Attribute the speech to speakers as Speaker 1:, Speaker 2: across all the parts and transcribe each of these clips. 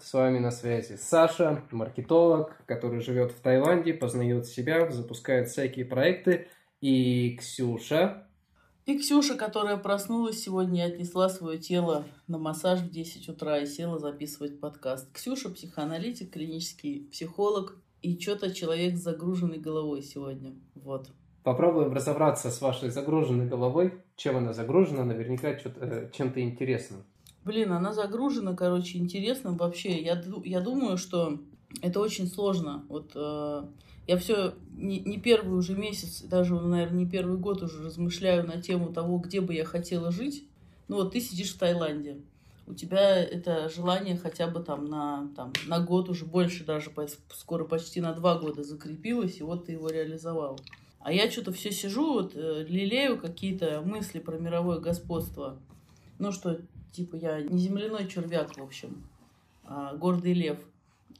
Speaker 1: С вами на связи Саша, маркетолог, который живет в Таиланде, познает себя, запускает всякие проекты. И Ксюша.
Speaker 2: И Ксюша, которая проснулась сегодня и отнесла свое тело на массаж в 10 утра и села записывать подкаст. Ксюша – психоаналитик, клинический психолог и что-то человек с загруженной головой сегодня. Вот.
Speaker 1: Попробуем разобраться с вашей загруженной головой. Чем она загружена? Наверняка э, чем-то интересным.
Speaker 2: Блин, она загружена, короче, интересно вообще. Я, я думаю, что это очень сложно. Вот э, я все не, не первый уже месяц, даже, наверное, не первый год уже размышляю на тему того, где бы я хотела жить. Ну вот ты сидишь в Таиланде, у тебя это желание хотя бы там на, там, на год уже больше даже, скоро почти на два года закрепилось, и вот ты его реализовал. А я что-то все сижу, вот э, лелею какие-то мысли про мировое господство. Ну что, Типа я не земляной червяк, в общем, а гордый лев.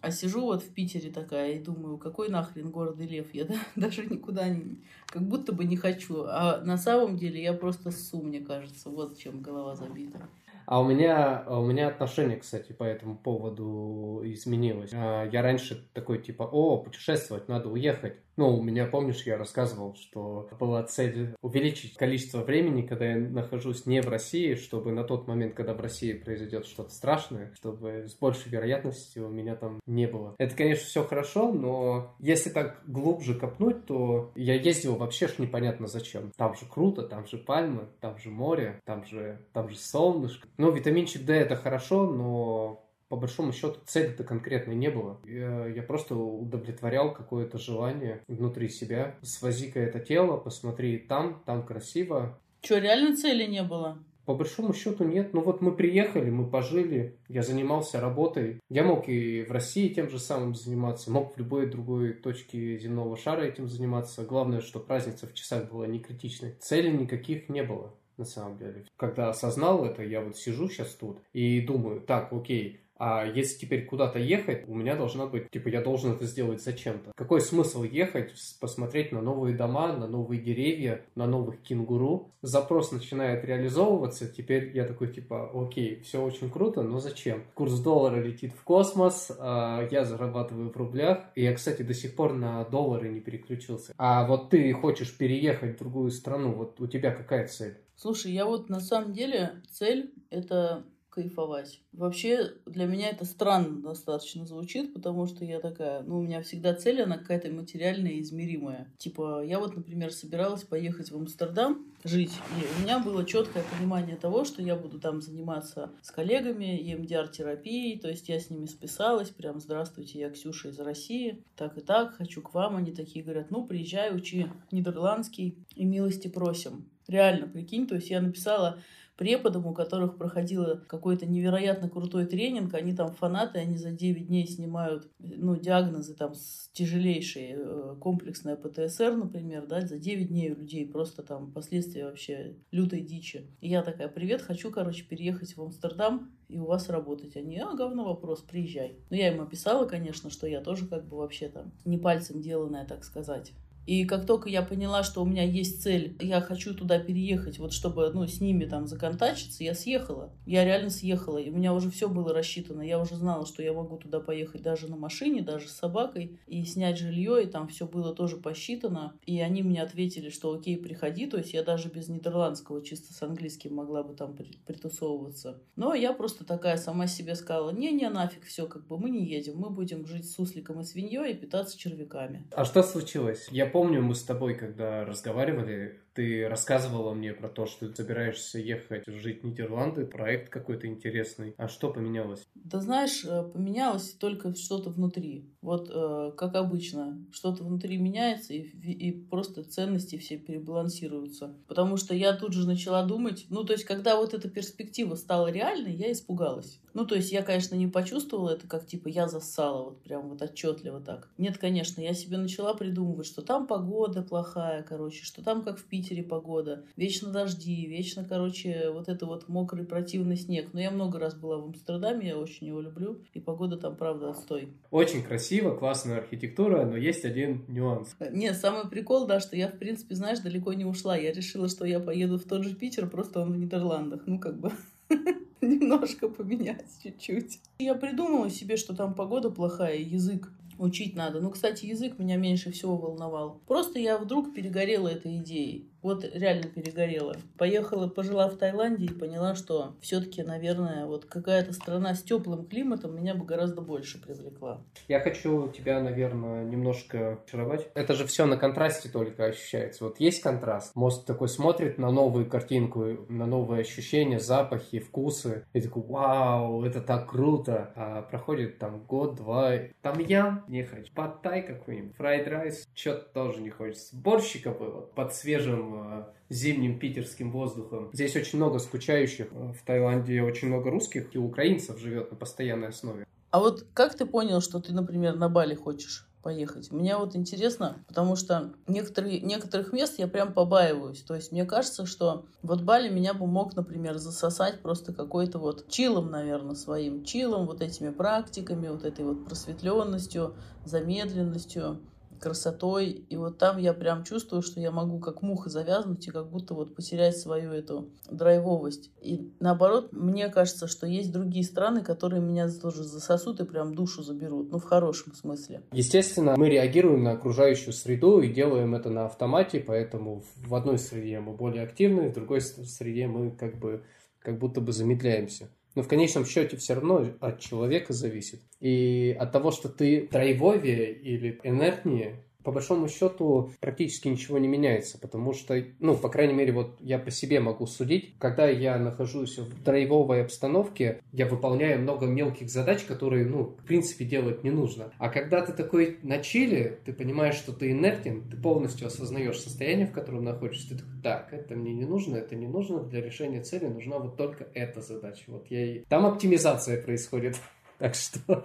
Speaker 2: А сижу вот в Питере такая и думаю, какой нахрен гордый лев? Я даже никуда не... Как будто бы не хочу. А на самом деле я просто ссу, мне кажется. Вот чем голова забита.
Speaker 1: А у меня, у меня отношение, кстати, по этому поводу изменилось. А, я раньше такой типа, о, путешествовать, надо уехать. Ну, у меня, помнишь, я рассказывал, что была цель увеличить количество времени, когда я нахожусь не в России, чтобы на тот момент, когда в России произойдет что-то страшное, чтобы с большей вероятностью у меня там не было. Это, конечно, все хорошо, но если так глубже копнуть, то я ездил вообще ж непонятно зачем. Там же круто, там же пальмы, там же море, там же, там же солнышко. Ну, витаминчик D это хорошо, но по большому счету цели-то конкретной не было. Я, я просто удовлетворял какое-то желание внутри себя. Свози-ка это тело, посмотри там, там красиво.
Speaker 2: Что, реально цели не было?
Speaker 1: По большому счету нет. Ну вот мы приехали, мы пожили, я занимался работой. Я мог и в России тем же самым заниматься, мог в любой другой точке земного шара этим заниматься. Главное, что разница в часах была не критичной. Целей никаких не было на самом деле. Когда осознал это, я вот сижу сейчас тут и думаю, так, окей, а если теперь куда-то ехать, у меня должна быть, типа, я должен это сделать зачем-то. Какой смысл ехать, посмотреть на новые дома, на новые деревья, на новых кенгуру? Запрос начинает реализовываться, теперь я такой, типа, окей, все очень круто, но зачем? Курс доллара летит в космос, а я зарабатываю в рублях, и я, кстати, до сих пор на доллары не переключился. А вот ты хочешь переехать в другую страну, вот у тебя какая цель?
Speaker 2: Слушай, я вот на самом деле цель это кайфовать. Вообще для меня это странно достаточно звучит, потому что я такая, ну, у меня всегда цель, она какая-то материальная измеримая. Типа, я вот, например, собиралась поехать в Амстердам жить, и у меня было четкое понимание того, что я буду там заниматься с коллегами EMDR-терапией, то есть я с ними списалась, прям, здравствуйте, я Ксюша из России, так и так, хочу к вам. Они такие говорят, ну, приезжай, учи нидерландский и милости просим. Реально, прикинь, то есть я написала преподам, у которых проходила какой-то невероятно крутой тренинг, они там фанаты, они за 9 дней снимают ну, диагнозы там тяжелейшие, э, комплексная ПТСР, например, да, за 9 дней у людей просто там последствия вообще лютой дичи. И я такая, привет, хочу, короче, переехать в Амстердам и у вас работать. Они, а, говно вопрос, приезжай. Ну, я им описала, конечно, что я тоже как бы вообще там не пальцем деланная, так сказать. И как только я поняла, что у меня есть цель, я хочу туда переехать, вот чтобы ну, с ними там законтачиться, я съехала. Я реально съехала. И у меня уже все было рассчитано. Я уже знала, что я могу туда поехать даже на машине, даже с собакой, и снять жилье, и там все было тоже посчитано. И они мне ответили, что окей, приходи. То есть я даже без нидерландского, чисто с английским могла бы там притусовываться. Но я просто такая сама себе сказала, не-не, нафиг, все, как бы мы не едем, мы будем жить с сусликом и свиньей и питаться червяками.
Speaker 1: А что случилось? Я помню, мы с тобой, когда разговаривали, ты рассказывала мне про то, что ты собираешься ехать жить в Нидерланды, проект какой-то интересный. А что поменялось?
Speaker 2: Да знаешь, э, поменялось только что-то внутри. Вот э, как обычно, что-то внутри меняется, и, и просто ценности все перебалансируются. Потому что я тут же начала думать, ну то есть когда вот эта перспектива стала реальной, я испугалась. Ну то есть я, конечно, не почувствовала это, как типа я зассала, вот прям вот отчетливо так. Нет, конечно, я себе начала придумывать, что там погода плохая, короче, что там как в Питере Питере погода, вечно дожди, вечно, короче, вот это вот мокрый противный снег. Но я много раз была в Амстердаме, я очень его люблю, и погода там, правда, отстой.
Speaker 1: Очень красиво, классная архитектура, но есть один нюанс.
Speaker 2: Нет, самый прикол, да, что я, в принципе, знаешь, далеко не ушла. Я решила, что я поеду в тот же Питер, просто он в Нидерландах. Ну, как бы... немножко поменять чуть-чуть. Я придумала себе, что там погода плохая, язык учить надо. Ну, кстати, язык меня меньше всего волновал. Просто я вдруг перегорела этой идеей. Вот реально перегорела. Поехала, пожила в Таиланде и поняла, что все-таки, наверное, вот какая-то страна с теплым климатом меня бы гораздо больше привлекла.
Speaker 1: Я хочу тебя, наверное, немножко очаровать. Это же все на контрасте только ощущается. Вот есть контраст. Мозг такой смотрит на новую картинку, на новые ощущения, запахи, вкусы. И такой, вау, это так круто. А проходит там год-два. Там я не хочу. Pad thai какой-нибудь, fried rice, что-то тоже не хочется. Борщика бы под свежим Э, зимним питерским воздухом. Здесь очень много скучающих. Э, в Таиланде очень много русских и украинцев живет на постоянной основе.
Speaker 2: А вот как ты понял, что ты, например, на Бали хочешь? поехать. Мне вот интересно, потому что некоторые, некоторых мест я прям побаиваюсь. То есть мне кажется, что вот Бали меня бы мог, например, засосать просто какой-то вот chill ом, наверное, своим chill ом, вот этими практиками, вот этой вот просветленностью, замедленностью красотой. И вот там я прям чувствую, что я могу как муха завязнуть и как будто вот потерять свою эту драйвовость. И наоборот, мне кажется, что есть другие страны, которые меня тоже засосут и прям душу заберут. Ну, в хорошем смысле.
Speaker 1: Естественно, мы реагируем на окружающую среду и делаем это на автомате, поэтому в одной среде мы более активны, в другой среде мы как бы как будто бы замедляемся. Но в конечном счете все равно от человека зависит. И от того, что ты драйвовее или инертнее, по большому счету практически ничего не меняется, потому что, ну, по крайней мере, вот я по себе могу судить, когда я нахожусь в драйвовой обстановке, я выполняю много мелких задач, которые, ну, в принципе, делать не нужно. А когда ты такой на чили, ты понимаешь, что ты инертен, ты полностью осознаешь состояние, в котором находишься, ты такой, так, это мне не нужно, это не нужно, для решения цели нужна вот только эта задача. Вот я и... Там оптимизация происходит. Так что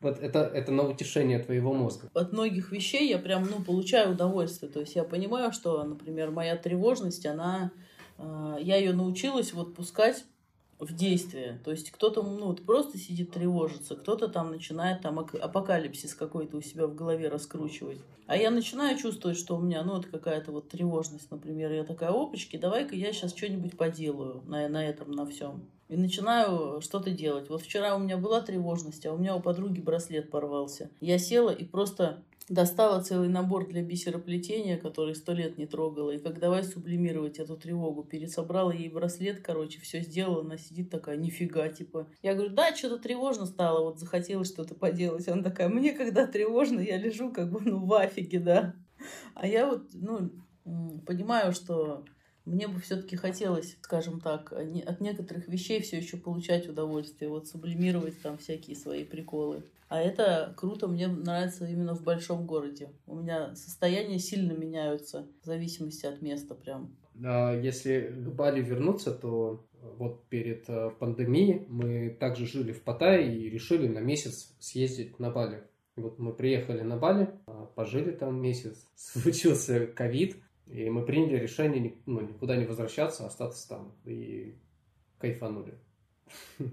Speaker 1: вот это, это на утешение твоего мозга.
Speaker 2: От многих вещей я прям, ну, получаю удовольствие. То есть я понимаю, что, например, моя тревожность, она... Э, я ее научилась вот пускать в действие. То есть кто-то ну, вот просто сидит тревожится, кто-то там начинает там апокалипсис какой-то у себя в голове раскручивать. А я начинаю чувствовать, что у меня, ну, это какая-то вот тревожность, например. Я такая, опачки, давай-ка я сейчас что-нибудь поделаю на, на этом, на всем и начинаю что-то делать. Вот вчера у меня была тревожность, а у меня у подруги браслет порвался. Я села и просто достала целый набор для бисероплетения, который сто лет не трогала, и как давай сублимировать эту тревогу. Пересобрала ей браслет, короче, все сделала, она сидит такая, нифига, типа. Я говорю, да, что-то тревожно стало, вот захотелось что-то поделать. Она такая, мне когда тревожно, я лежу как бы, ну, в афиге, да. А я вот, ну, понимаю, что мне бы все-таки хотелось, скажем так, от некоторых вещей все еще получать удовольствие, вот сублимировать там всякие свои приколы. А это круто, мне нравится именно в большом городе. У меня состояния сильно меняются в зависимости от места прям.
Speaker 1: А если к Бали вернуться, то вот перед э, пандемией мы также жили в Паттайе и решили на месяц съездить на Бали. И вот мы приехали на Бали, а, пожили там месяц, случился ковид, и мы приняли решение ну, никуда не возвращаться, остаться там. И кайфанули.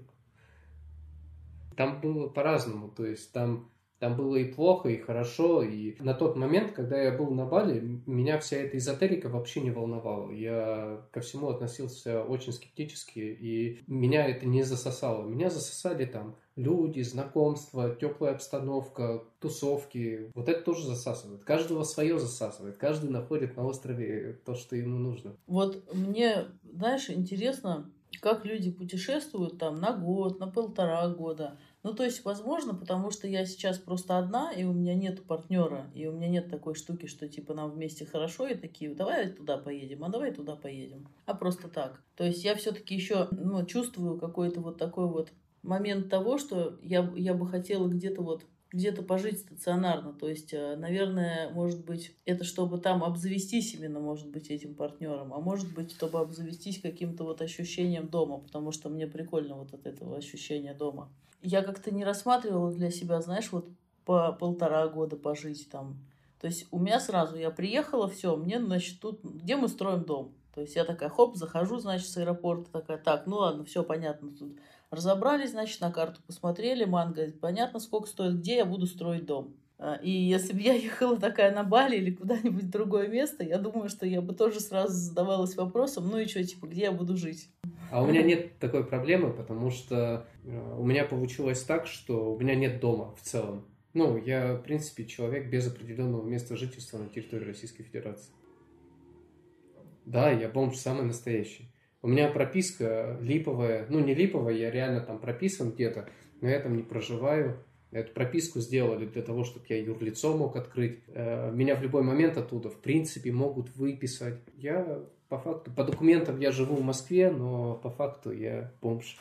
Speaker 1: Там было по-разному. То есть там, там было и плохо, и хорошо. И на тот момент, когда я был на Бали, меня вся эта эзотерика вообще не волновала. Я ко всему относился очень скептически, и меня это не засосало. Меня засосали там люди, знакомства, теплая обстановка, тусовки. Вот это тоже засасывает. Каждого свое засасывает. Каждый находит на острове то, что ему нужно.
Speaker 2: Вот мне, знаешь, интересно, как люди путешествуют там на год, на полтора года. Ну, то есть, возможно, потому что я сейчас просто одна, и у меня нет партнера, и у меня нет такой штуки, что типа нам вместе хорошо, и такие, давай туда поедем, а давай туда поедем. А просто так. То есть я все-таки еще ну, чувствую какой-то вот такой вот момент того, что я, я бы хотела где-то вот где-то пожить стационарно. То есть, э, наверное, может быть, это чтобы там обзавестись именно, может быть, этим партнером, а может быть, чтобы обзавестись каким-то вот ощущением дома, потому что мне прикольно вот от этого ощущения дома. Я как-то не рассматривала для себя, знаешь, вот по полтора года пожить там. То есть у меня сразу, я приехала, все, мне, значит, тут, где мы строим дом? То есть я такая, хоп, захожу, значит, с аэропорта, такая, так, ну ладно, все понятно, тут Разобрались, значит, на карту посмотрели, манго, понятно, сколько стоит, где я буду строить дом. А, и если бы я ехала такая на Бали или куда-нибудь другое место, я думаю, что я бы тоже сразу задавалась вопросом, ну и что, типа, где я буду жить?
Speaker 1: А у меня нет такой проблемы, потому что э, у меня получилось так, что у меня нет дома в целом. Ну, я, в принципе, человек без определенного места жительства на территории Российской Федерации. Да, я бомж самый настоящий. У меня прописка липовая, ну не липовая, я реально там прописан где-то, но я там не проживаю. Эту прописку сделали для того, чтобы я юрлицо мог открыть. Э, меня в любой момент оттуда, в принципе, могут выписать. Я по факту, по документам я живу в Москве, но по факту я бомж.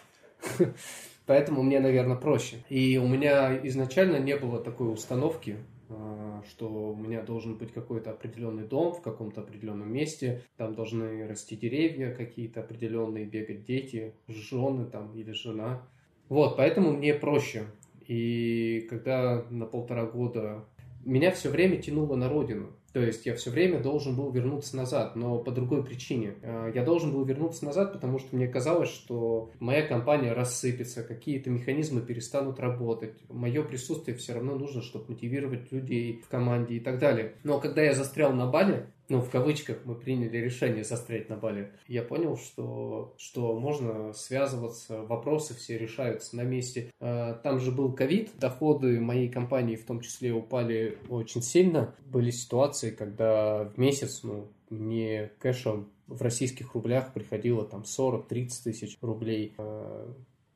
Speaker 1: Поэтому мне, наверное, проще. И у меня изначально не было такой установки, а, что у меня должен быть какой-то определенный дом в каком-то определенном месте, там должны расти деревья какие-то определенные, бегать дети, жены там или жена. Вот, поэтому мне проще. И когда на полтора года меня все время тянуло на родину. То есть я все время должен был вернуться назад, но по другой причине. А, я должен был вернуться назад, потому что мне казалось, что моя компания рассыпется, какие-то механизмы перестанут работать. Мое присутствие все равно нужно, чтобы мотивировать людей в команде и так далее. Но когда я застрял на Бали, ну, в кавычках, мы приняли решение застрять на Бали, я понял, что, что можно связываться, вопросы все решаются на месте. А, там же был ковид, доходы моей компании в том числе упали очень сильно. Были ситуации, когда в месяц, ну, мне кэшем в российских рублях приходило там 40-30 тысяч рублей.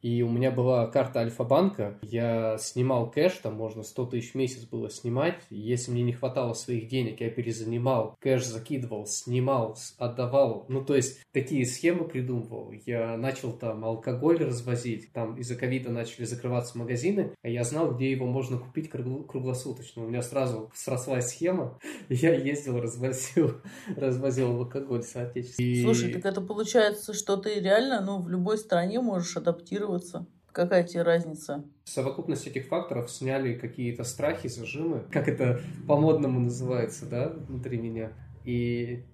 Speaker 1: И у меня была карта Альфа-банка, я снимал кэш, там можно 100 тысяч в месяц было снимать. Если мне не хватало своих денег, я перезанимал, кэш закидывал, снимал, отдавал. Ну, то есть, такие схемы придумывал. Я начал там алкоголь развозить, там из-за ковида начали закрываться магазины, а я знал, где его можно купить круглосуточно. У меня сразу срослась схема, я ездил, развозил, развозил алкоголь соотечественный.
Speaker 2: Слушай, так это получается, что ты реально, ну, в любой стране можешь адаптировать адаптироваться. Какая тебе разница?
Speaker 1: Совокупность этих факторов сняли какие-то страхи, зажимы, как это по-модному называется, да, внутри меня. И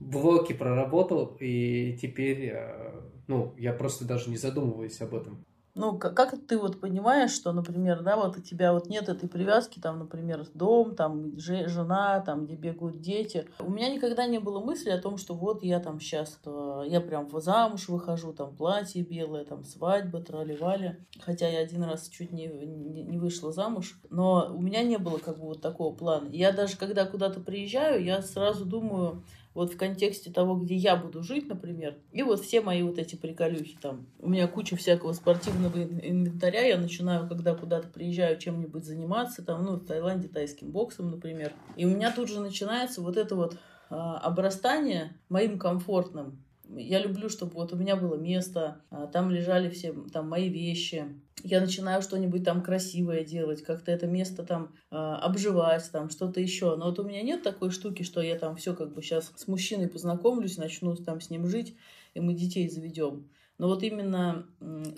Speaker 1: блоки проработал, и теперь, э, ну, я просто даже не задумываюсь об этом.
Speaker 2: Ну, как, как ты вот понимаешь, что, например, да, вот у тебя вот нет этой привязки, там, например, дом, там, жена, там, где бегают дети. У меня никогда не было мысли о том, что вот я там сейчас, э, я прям в замуж выхожу, там, платье белое, там, свадьба, трали-вали. Хотя я один раз чуть не, не вышла замуж, но у меня не было как бы вот такого плана. Я даже, когда куда-то приезжаю, я сразу думаю, вот в контексте того, где я буду жить, например, и вот все мои вот эти приколюхи там. У меня куча всякого спортивного инвентаря, я начинаю, когда куда-то приезжаю, чем-нибудь заниматься, там, ну, в Таиланде тайским боксом, например. И у меня тут же начинается вот это вот а, обрастание моим комфортным. Я люблю, чтобы вот у меня было место, а, там лежали все там мои вещи. Я начинаю что-нибудь там красивое делать, как-то это место там э, обживать, там что-то еще. Но вот у меня нет такой штуки, что я там все как бы сейчас с мужчиной познакомлюсь, начну там с ним жить, и мы детей заведем. Но вот именно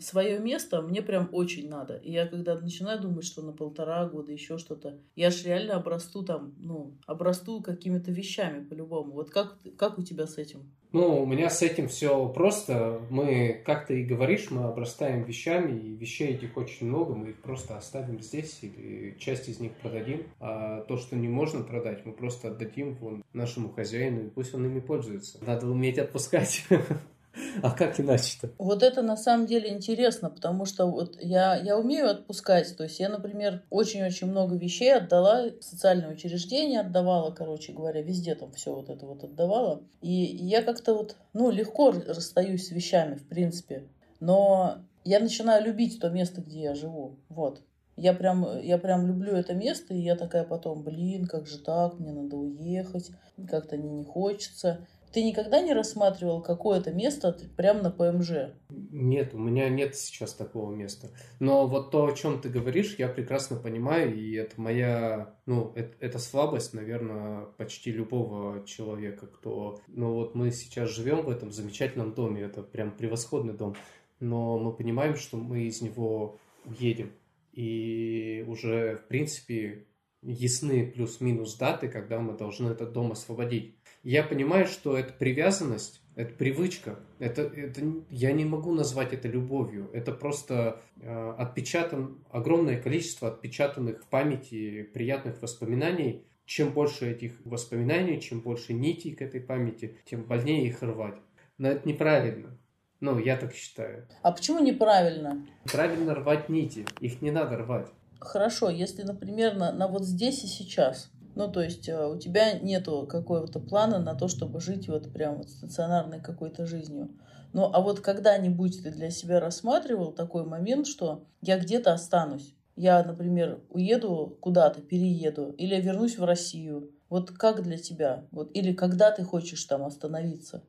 Speaker 2: свое место мне прям очень надо. И я когда начинаю думать, что на полтора года еще что-то, я же реально обрасту там, ну, обрасту какими-то вещами по-любому. Вот как, как у тебя с этим?
Speaker 1: Ну, у меня с этим все просто. Мы, как ты и говоришь, мы обрастаем вещами, и вещей этих очень много, мы их просто оставим здесь или часть из них продадим. А то, что не можно продать, мы просто отдадим вон нашему хозяину, и пусть он ими пользуется. Надо уметь отпускать. А как иначе-то?
Speaker 2: Вот это на самом деле интересно, потому что вот я, я умею отпускать. То есть я, например, очень-очень много вещей отдала, социальное учреждение отдавала, короче говоря, везде там все вот это вот отдавала. И я как-то вот, ну, легко расстаюсь с вещами, в принципе. Но я начинаю любить то место, где я живу. Вот. Я прям, я прям люблю это место, и я такая потом, блин, как же так, мне надо уехать, как-то мне не хочется. Ты никогда не рассматривал какое-то место прямо на ПМЖ?
Speaker 1: Нет, у меня нет сейчас такого места. Но вот то, о чем ты говоришь, я прекрасно понимаю, и это моя, ну, это, это слабость, наверное, почти любого человека, кто... Ну вот мы сейчас живем в этом замечательном доме, это прям превосходный дом, но мы понимаем, что мы из него уедем. И уже, в принципе, ясны плюс-минус даты, когда мы должны этот дом освободить. Я понимаю, что это привязанность, это привычка. Это, это, я не могу назвать это любовью. Это просто э, отпечатан, огромное количество отпечатанных в памяти приятных воспоминаний. Чем больше этих воспоминаний, чем больше нитей к этой памяти, тем больнее их рвать. Но это неправильно. Ну, я так считаю.
Speaker 2: А почему неправильно?
Speaker 1: Правильно рвать нити. Их не надо рвать.
Speaker 2: Хорошо, если, например, на, на вот здесь и сейчас. Ну, то есть э, у тебя нету какого-то плана на то, чтобы жить вот прям вот стационарной какой-то жизнью. Ну, а вот когда-нибудь ты для себя рассматривал такой момент, что я где-то останусь? Я, например, уеду куда-то, перееду, или вернусь в Россию. Вот как для тебя? Вот, или когда ты хочешь там остановиться?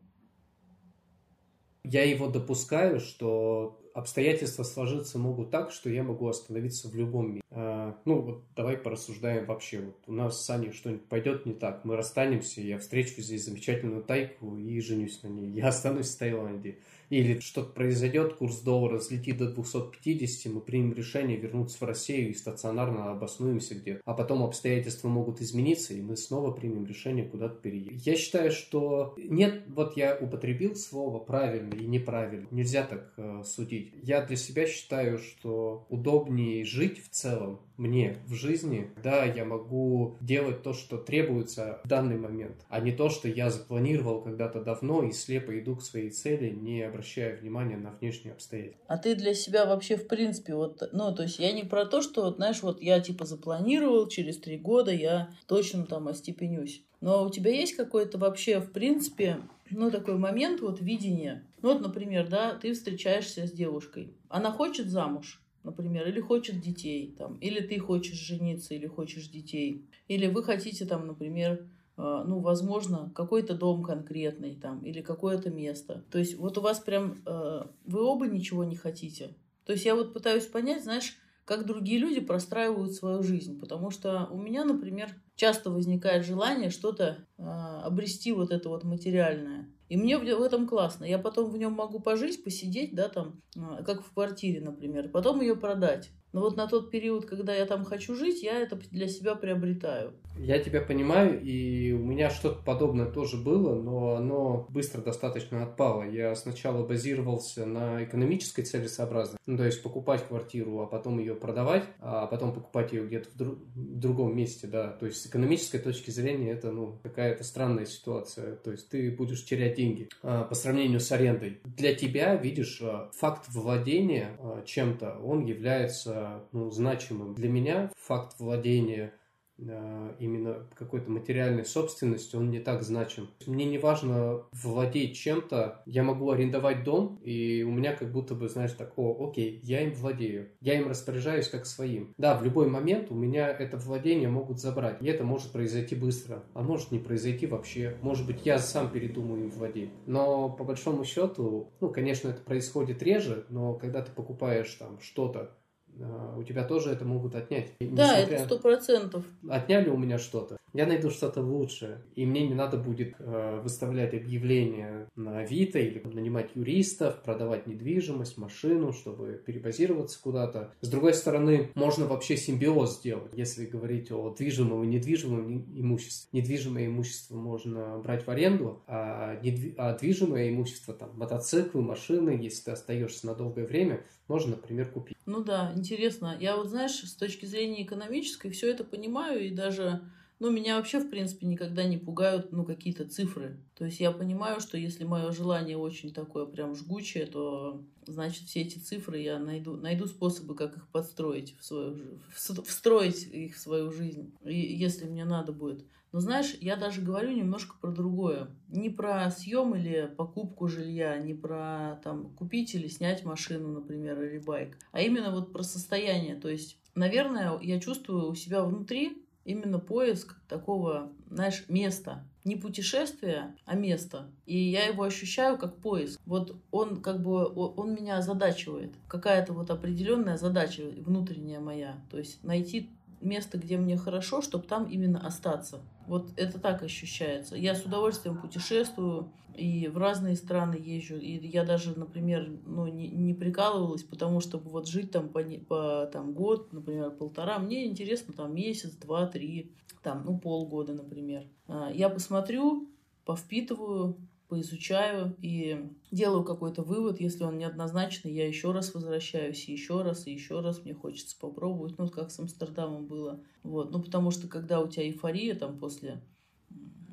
Speaker 1: Я его допускаю, что обстоятельства сложиться могут так, что я могу остановиться в любом месте. А, ну, вот давай порассуждаем вообще. Вот у нас с Аней что-нибудь пойдет не так, мы расстанемся, я встречу здесь замечательную тайку и женюсь на ней. Я останусь в Таиланде или что-то произойдет, курс доллара взлетит до 250, мы примем решение вернуться в Россию и стационарно обоснуемся где-то. А потом обстоятельства могут измениться, и мы снова примем решение куда-то переехать. Я считаю, что нет, вот я употребил слово правильно и неправильно. Нельзя так э, судить. Я для себя считаю, что удобнее жить в целом мне в жизни, да, я могу делать то, что требуется в данный момент, а не то, что я запланировал когда-то давно и слепо иду к своей цели, не обращая внимания на внешние обстоятельства.
Speaker 2: А ты для себя вообще в принципе вот, ну, то есть я не про то, что, знаешь, вот я типа запланировал, через три года я точно там остепенюсь. Но у тебя есть какой-то вообще, в принципе, ну, такой момент вот видения. Ну, вот, например, да, ты встречаешься с девушкой. Она хочет замуж например, или хочет детей, там, или ты хочешь жениться, или хочешь детей, или вы хотите, там, например, э, ну, возможно, какой-то дом конкретный, там, или какое-то место. То есть вот у вас прям, э, вы оба ничего не хотите. То есть я вот пытаюсь понять, знаешь, как другие люди простраивают свою жизнь. Потому что у меня, например, часто возникает желание что-то э, обрести вот это вот материальное. И мне в этом классно. Я потом в нем могу пожить, посидеть, да, там, а, как в квартире, например, потом ее продать. Но вот на тот период, когда я там хочу жить, я это для себя приобретаю.
Speaker 1: Я тебя понимаю, и у меня что-то подобное тоже было, но оно быстро достаточно отпало. Я сначала базировался на экономической целесообразности, ну, то есть покупать квартиру, а потом ее продавать, а потом покупать ее где-то в, друг, в другом месте, да. То есть с экономической точки зрения это, ну, какая-то странная ситуация. То есть ты будешь терять деньги а, по сравнению с арендой. Для тебя, видишь, а, факт владения а, чем-то, он является ну, значимым. Для меня факт владения Э, именно какой-то материальной собственностью, он не так значим. Мне не важно владеть чем-то, я могу арендовать дом, и у меня как будто бы, знаешь, так, о, окей, я им владею, я им распоряжаюсь как своим. Да, в любой момент у меня это владение могут забрать, и это может произойти быстро, а может не произойти вообще. Может быть, я сам передумаю им владеть. Но по большому счету, ну, конечно, это происходит реже, но когда ты покупаешь там что-то, у тебя тоже это могут отнять.
Speaker 2: Да, Несмотря... это сто процентов.
Speaker 1: Отняли у меня что-то, я найду что-то лучшее, и мне не надо будет э, выставлять объявления на Авито или нанимать юристов, продавать недвижимость, машину, чтобы перебазироваться куда-то. С другой стороны, можно вообще симбиоз сделать, если говорить о движимом и недвижимом имуществе. Недвижимое имущество можно брать в аренду, а, недви... а движимое имущество, там, мотоциклы, машины, если ты остаешься на долгое время, можно, например, купить.
Speaker 2: Ну да, интересно. Я вот, знаешь, с точки зрения экономической все это понимаю, и даже, ну, меня вообще, в принципе, никогда не пугают, ну, какие-то цифры. То есть я понимаю, что если мое желание очень такое прям жгучее, то, значит, все эти цифры я найду, найду способы, как их подстроить в свою, встроить их в свою жизнь, если мне надо будет. Но знаешь, я даже говорю немножко про другое. Не про съем или покупку жилья, не про там купить или снять машину, например, или байк, а именно вот про состояние. То есть, наверное, я чувствую у себя внутри именно поиск такого, знаешь, места. Не путешествия, а места. И я его ощущаю как поиск. Вот он как бы, он меня озадачивает. Какая-то вот определенная задача внутренняя моя. То есть найти место, где мне хорошо, чтобы там именно остаться. Вот это так ощущается. Я с удовольствием путешествую и в разные страны езжу. И я даже, например, ну, не, не прикалывалась, потому что вот жить там по, по там, год, например, полтора, мне интересно там месяц, два, три, там, ну, полгода, например. А, я посмотрю, повпитываю, поизучаю и делаю какой-то вывод. Если он неоднозначный, я еще раз возвращаюсь, и еще раз, и еще раз. Мне хочется попробовать. Ну, как с Амстердамом было. Вот. Ну, потому что, когда у тебя эйфория там после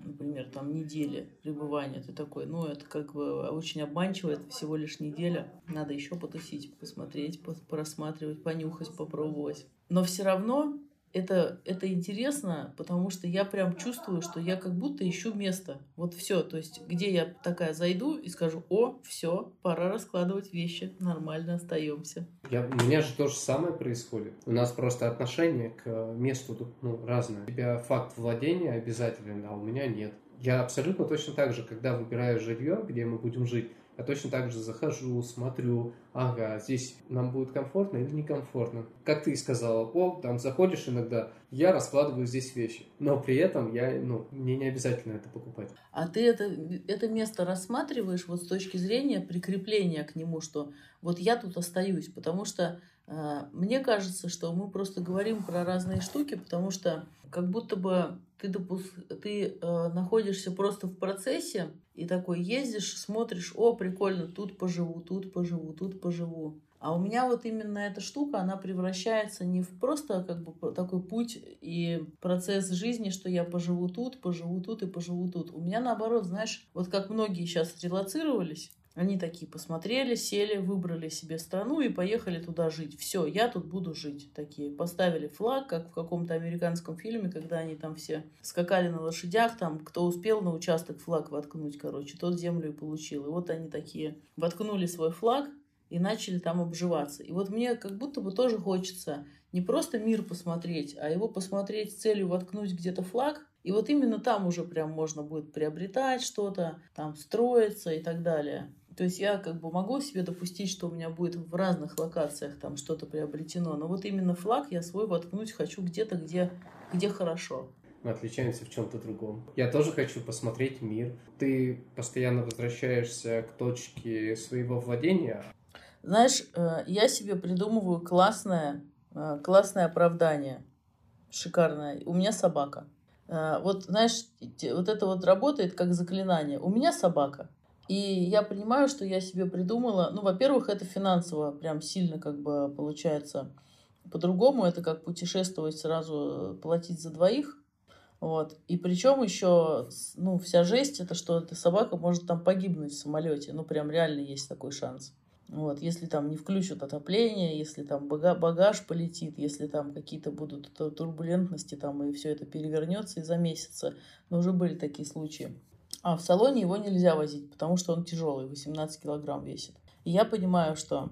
Speaker 2: например, там недели пребывания, ты такой, ну, это как бы очень обманчиво, это всего лишь неделя, надо еще потусить, посмотреть, порассматривать, понюхать, попробовать. Но все равно это, это интересно, потому что я прям чувствую, что я как будто ищу место. Вот все. То есть, где я такая зайду и скажу, о, все, пора раскладывать вещи, нормально остаемся.
Speaker 1: Я, у меня же то же самое происходит. У нас просто отношение к месту ну, разное. У тебя факт владения обязателен, а у меня нет. Я абсолютно точно так же, когда выбираю жилье, где мы будем жить, я точно так же захожу, смотрю, ага, здесь нам будет комфортно или некомфортно. Как ты и сказала, о, там заходишь иногда, я раскладываю здесь вещи, но при этом я, ну, мне не обязательно это покупать.
Speaker 2: А ты это, это место рассматриваешь вот с точки зрения прикрепления к нему, что вот я тут остаюсь, потому что э, мне кажется, что мы просто говорим про разные штуки, потому что как будто бы ты, допус... ты э, находишься просто в процессе и такой ездишь, смотришь, о, прикольно, тут поживу, тут поживу, тут поживу. А у меня вот именно эта штука, она превращается не в просто как бы такой путь и процесс жизни, что я поживу тут, поживу тут и поживу тут. У меня наоборот, знаешь, вот как многие сейчас релацировались, они такие посмотрели, сели, выбрали себе страну и поехали туда жить. Все, я тут буду жить. Такие поставили флаг, как в каком-то американском фильме, когда они там все скакали на лошадях, там кто успел на участок флаг воткнуть, короче, тот землю и получил. И вот они такие воткнули свой флаг и начали там обживаться. И вот мне как будто бы тоже хочется не просто мир посмотреть, а его посмотреть с целью воткнуть где-то флаг, и вот именно там уже прям можно будет приобретать что-то, там строиться и так далее. То есть я как бы могу себе допустить, что у меня будет в разных локациях там что-то приобретено, но вот именно флаг я свой воткнуть хочу где-то, где, где хорошо.
Speaker 1: Мы отличаемся в чем-то другом. Я тоже хочу посмотреть мир. Ты постоянно возвращаешься к точке своего владения.
Speaker 2: Знаешь, э, я себе придумываю классное, э, классное оправдание. Шикарное. У меня собака. Э, вот, знаешь, вот это вот работает как заклинание. У меня собака. И я понимаю, что я себе придумала, ну, во-первых, это финансово прям сильно как бы получается по-другому, это как путешествовать сразу, платить за двоих, вот. И причем еще, ну, вся жесть, это что эта собака может там погибнуть в самолете, ну, прям реально есть такой шанс. Вот, если там не включат отопление, если там багаж полетит, если там какие-то будут турбулентности там и все это перевернется из-за месяца. Но уже были такие случаи. А в салоне его нельзя возить, потому что он тяжелый, 18 килограмм весит. И я понимаю, что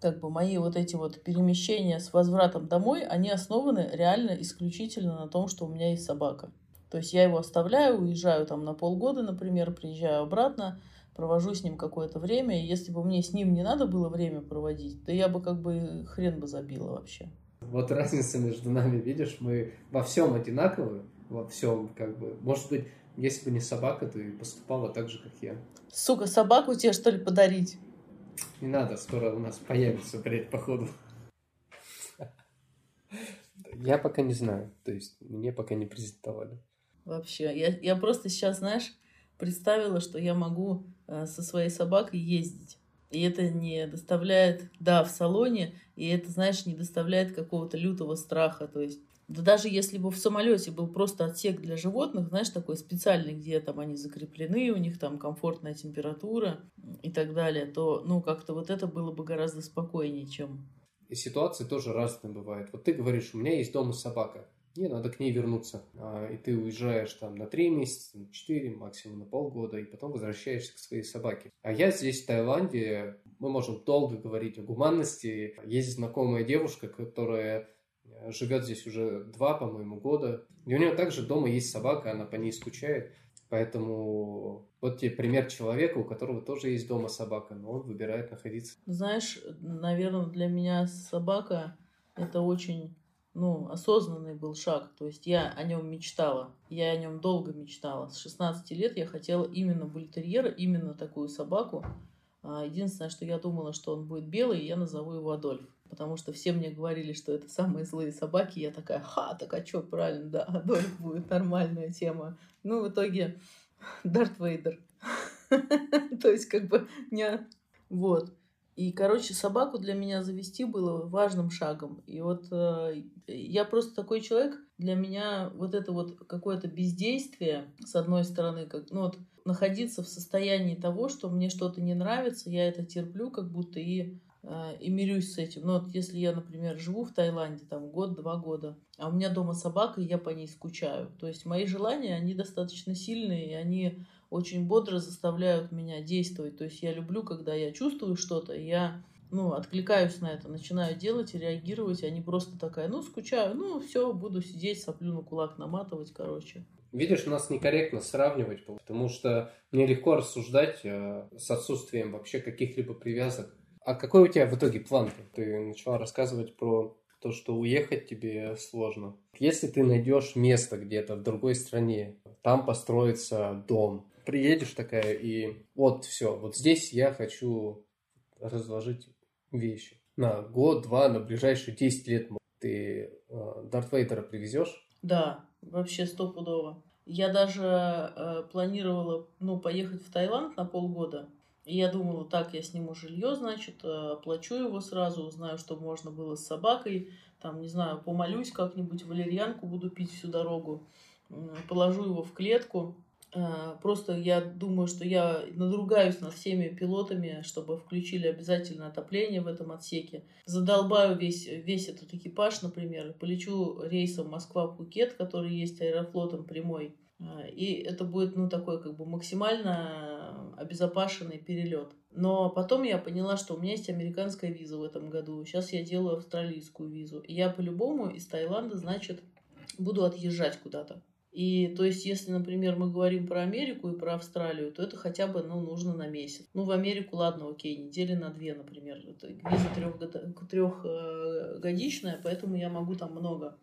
Speaker 2: как бы мои вот эти вот перемещения с возвратом домой, они основаны реально исключительно на том, что у меня есть собака. То есть я его оставляю, уезжаю там на полгода, например, приезжаю обратно, провожу с ним какое-то время, и если бы мне с ним не надо было время проводить, то я бы как бы хрен бы забила вообще.
Speaker 1: Вот разница между нами, видишь, мы во всем одинаковы, во всем как бы, может быть, если бы не собака, ты поступала так же, как я.
Speaker 2: Сука, собаку тебе, что ли, подарить?
Speaker 1: Не надо, скоро у нас появится, блядь, походу. Я пока не знаю, то есть мне пока не презентовали.
Speaker 2: Вообще, я, я просто сейчас, знаешь, представила, что я могу э, со своей собакой ездить. И это не доставляет, да, в салоне, и это, знаешь, не доставляет какого-то лютого страха. То есть да даже если бы в самолете был просто отсек для животных, знаешь, такой специальный, где там они закреплены, у них там комфортная температура и так далее, то, ну, как-то вот это было бы гораздо спокойнее, чем...
Speaker 1: И ситуации тоже разные бывают. Вот ты говоришь, у меня есть дома собака, мне надо к ней вернуться. А, и ты уезжаешь там на три месяца, на четыре, максимум на полгода, и потом возвращаешься к своей собаке. А я здесь, в Таиланде, мы можем долго говорить о гуманности. Есть знакомая девушка, которая живет здесь уже два, по-моему, года. И у нее также дома есть собака, она по ней скучает. Поэтому вот тебе пример человека, у которого тоже есть дома собака, но он выбирает находиться.
Speaker 2: Знаешь, наверное, для меня собака это очень ну, осознанный был шаг. То есть я о нем мечтала. Я о нем долго мечтала. С 16 лет я хотела именно бультерьера, именно такую собаку. А, единственное, что я думала, что он будет белый, и я назову его Адольф. Потому что все мне говорили, что это самые злые собаки. Я такая, ха, так а что, правильно, да, Адольф будет нормальная тема. Ну, в итоге Дарт Вейдер. То есть, как бы, не... Вот. И, короче, собаку для меня завести было важным шагом. И вот э, я просто такой человек, для меня вот это вот какое-то бездействие, с одной стороны, как, ну вот, находиться в состоянии того, что мне что-то не нравится, я это терплю, как будто и э, и мирюсь с этим. Ну вот если я, например, живу в Таиланде там год-два года, а у меня дома собака, и я по ней скучаю. То есть мои желания, они достаточно сильные, и они очень бодро заставляют меня действовать. То есть я люблю, когда я чувствую что-то, я ну, откликаюсь на это, начинаю делать и реагировать, а не просто такая, ну, скучаю, ну, все, буду сидеть, соплю на кулак наматывать, короче.
Speaker 1: Видишь, нас некорректно сравнивать, потому что мне легко рассуждать э, с отсутствием вообще каких-либо привязок. А какой у тебя в итоге план? Ты начала рассказывать про то, что уехать тебе сложно. Если ты найдешь место где-то в другой стране, там построится дом, приедешь такая и вот все, вот здесь я хочу разложить вещи. На год, два, на ближайшие 10 лет ты э, Дарт Вейдера привезешь?
Speaker 2: Да, вообще стопудово. Я даже э, планировала, ну, поехать в Таиланд на полгода. И я думала, так, я сниму жилье, значит, э, оплачу его сразу, узнаю, что можно было с собакой, там, не знаю, помолюсь как-нибудь, валерьянку буду пить всю дорогу, положу его в клетку, просто я думаю, что я надругаюсь над всеми пилотами, чтобы включили обязательно отопление в этом отсеке. Задолбаю весь, весь этот экипаж, например, полечу рейсом Москва-Пукет, который есть аэрофлотом прямой. Э, и это будет, ну, такой как бы максимально обезопасенный перелет. Но потом я поняла, что у меня есть американская виза в этом году. Сейчас я делаю австралийскую визу. И я по-любому из Таиланда, значит, буду отъезжать куда-то. И то есть, если, например, мы говорим про Америку и про Австралию, то это хотя бы ну, нужно на месяц. Ну, в Америку, ладно, окей, недели на две, например. Это виза трехгодичная, поэтому я могу там много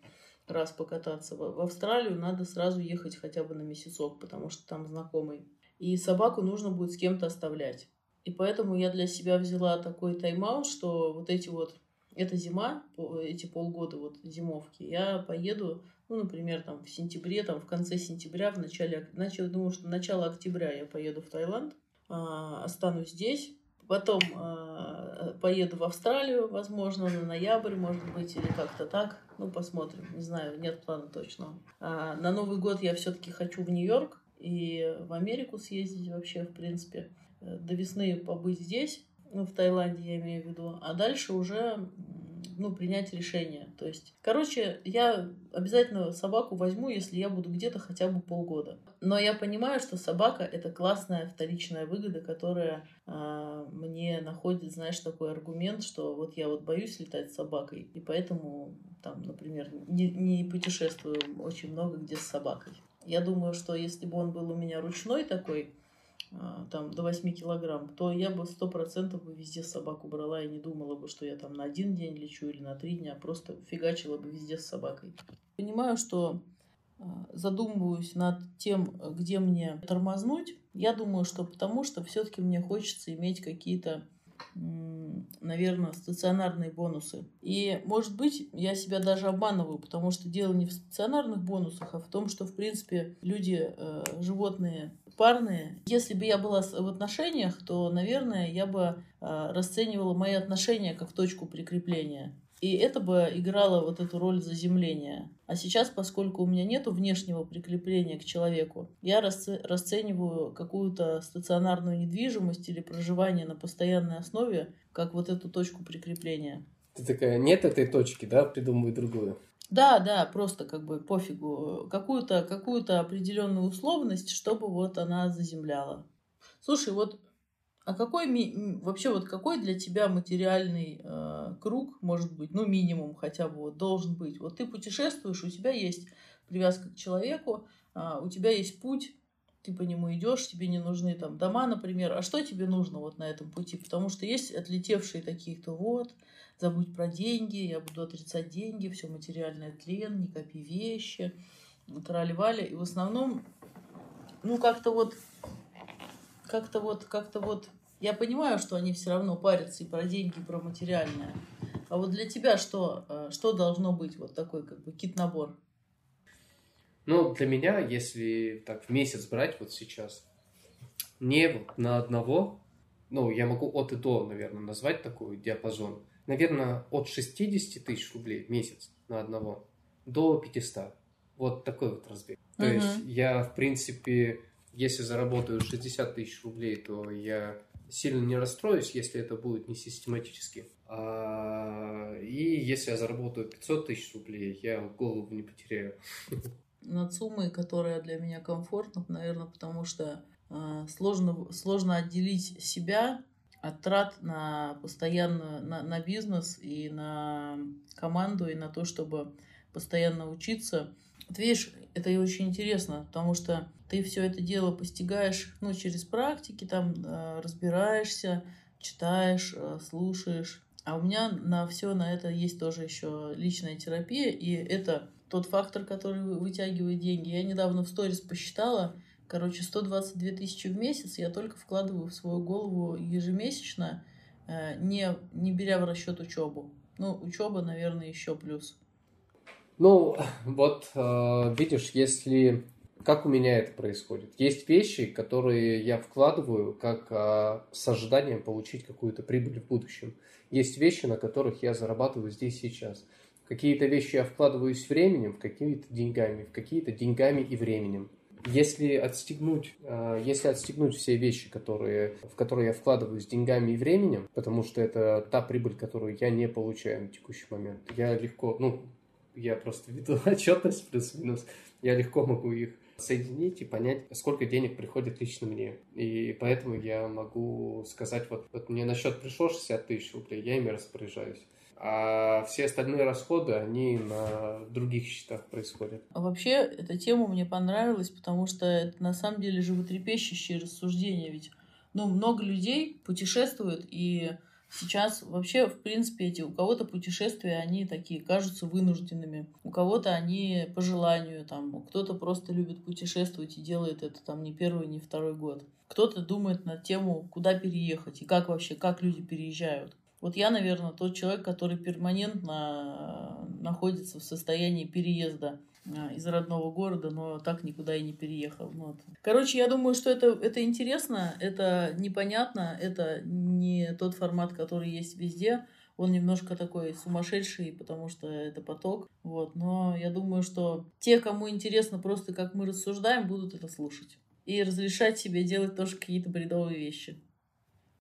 Speaker 2: раз покататься. В Австралию надо сразу ехать хотя бы на месяцок, потому что там знакомый. И собаку нужно будет с кем-то оставлять. И поэтому я для себя взяла такой тайм-аут, что вот эти вот, эта зима, эти полгода вот зимовки, я поеду ну, например, там в сентябре, там в конце сентября, в начале, начал, думаю, что начало октября я поеду в Таиланд, а, останусь здесь, потом а, поеду в Австралию, возможно, на ноябрь, может быть, или как-то так, ну, посмотрим, не знаю, нет плана точного. А, на Новый год я все-таки хочу в Нью-Йорк и в Америку съездить вообще, в принципе, до весны побыть здесь, ну, в Таиланде я имею в виду, а дальше уже ну, принять решение. То есть, короче, я обязательно собаку возьму, если я буду где-то хотя бы полгода. Но я понимаю, что собака это классная вторичная выгода, которая э, мне находит, знаешь, такой аргумент, что вот я вот боюсь летать с собакой, и поэтому там, например, не, не путешествую очень много где с собакой. Я думаю, что если бы он был у меня ручной такой, там до 8 килограмм, то я бы сто процентов бы везде собаку брала и не думала бы, что я там на один день лечу или на три дня, просто фигачила бы везде с собакой. Понимаю, что а, задумываюсь над тем, где мне тормознуть. Я думаю, что потому что все-таки мне хочется иметь какие-то наверное, стационарные бонусы. И, может быть, я себя даже обманываю, потому что дело не в стационарных бонусах, а в том, что, в принципе, люди, э, животные парные. Если бы я была в отношениях, то, наверное, я бы э, расценивала мои отношения как точку прикрепления. И это бы играло вот эту роль заземления. А сейчас, поскольку у меня нет внешнего прикрепления к человеку, я расцениваю какую-то стационарную недвижимость или проживание на постоянной основе как вот эту точку прикрепления.
Speaker 1: Ты такая, нет этой точки, да, придумывай другую.
Speaker 2: Да, да, просто как бы пофигу. Какую-то какую определенную условность, чтобы вот она заземляла. Слушай, вот а какой вообще вот какой для тебя материальный э, круг может быть, ну минимум хотя бы вот должен быть? Вот ты путешествуешь, у тебя есть привязка к человеку, э, у тебя есть путь, ты по нему идешь, тебе не нужны там дома, например. А что тебе нужно вот на этом пути? Потому что есть отлетевшие такие, кто вот забудь про деньги, я буду отрицать деньги, все материальное тлен, не копи вещи, трали-вали. И в основном, ну, как-то вот, как-то вот, как-то вот, я понимаю, что они все равно парятся и про деньги, и про материальное. А вот для тебя что, э, что должно быть вот такой как бы кит-набор?
Speaker 1: Ну, для меня, если так в месяц брать вот сейчас, не на одного, ну, я могу от и до, наверное, назвать такой диапазон. Наверное, от 60 тысяч рублей в месяц на одного до 500. Вот такой вот разбег. То uh-huh. есть я, в принципе, если заработаю 60 тысяч рублей, то я сильно не расстроюсь, если это будет не систематически. А, и если я заработаю 500 тысяч рублей, я голову не потеряю.
Speaker 2: над суммой, которая для меня комфортна, наверное, потому что э, сложно, сложно отделить себя от трат на постоянную, на, на бизнес и на команду, и на то, чтобы постоянно учиться. Вот видишь, это и очень интересно, потому что ты все это дело постигаешь, ну, через практики, там, э, разбираешься, читаешь, э, слушаешь. А у меня на все на это есть тоже еще личная терапия, и это тот фактор, который вытягивает деньги. Я недавно в сторис посчитала, короче, 122 тысячи в месяц я только вкладываю в свою голову ежемесячно, э, не, не беря в расчет учебу. Ну, учеба, наверное, еще плюс.
Speaker 1: Ну, вот, э, видишь, если... Как у меня это происходит? Есть вещи, которые я вкладываю как э, с ожиданием получить какую-то прибыль в будущем. Есть вещи, на которых я зарабатываю здесь сейчас какие-то вещи я вкладываюсь временем, в какие-то деньгами, в какие-то деньгами и временем. Если отстегнуть, а, если отстегнуть все вещи, которые, в которые я вкладываюсь деньгами и временем, потому что это та прибыль, которую я не получаю на текущий момент, я легко, ну, я просто веду отчетность плюс-минус, я легко могу их соединить и понять, сколько денег приходит лично мне. И поэтому я могу сказать, вот, вот мне на счет пришло 60 тысяч рублей, я ими распоряжаюсь а все остальные расходы, они на других счетах происходят.
Speaker 2: А вообще, эта тема мне понравилась, потому что это на самом деле животрепещущее рассуждение, ведь ну, много людей путешествуют, и сейчас вообще, в принципе, эти, у кого-то путешествия, они такие кажутся вынужденными, у кого-то они по желанию, там, кто-то просто любит путешествовать и делает это там не первый, не второй год. Кто-то думает на тему, куда переехать и как вообще, как люди переезжают. Вот я, наверное, тот человек, который перманентно э, находится в состоянии переезда из родного города, но так никуда и не переехал. Ну вот. Короче, я думаю, что это, это интересно, это непонятно, это не тот формат, который есть везде. Он немножко такой сумасшедший, потому что это поток. Вот. Но я думаю, что те, кому интересно просто, как мы рассуждаем, будут это слушать. И разрешать себе делать тоже какие-то бредовые вещи.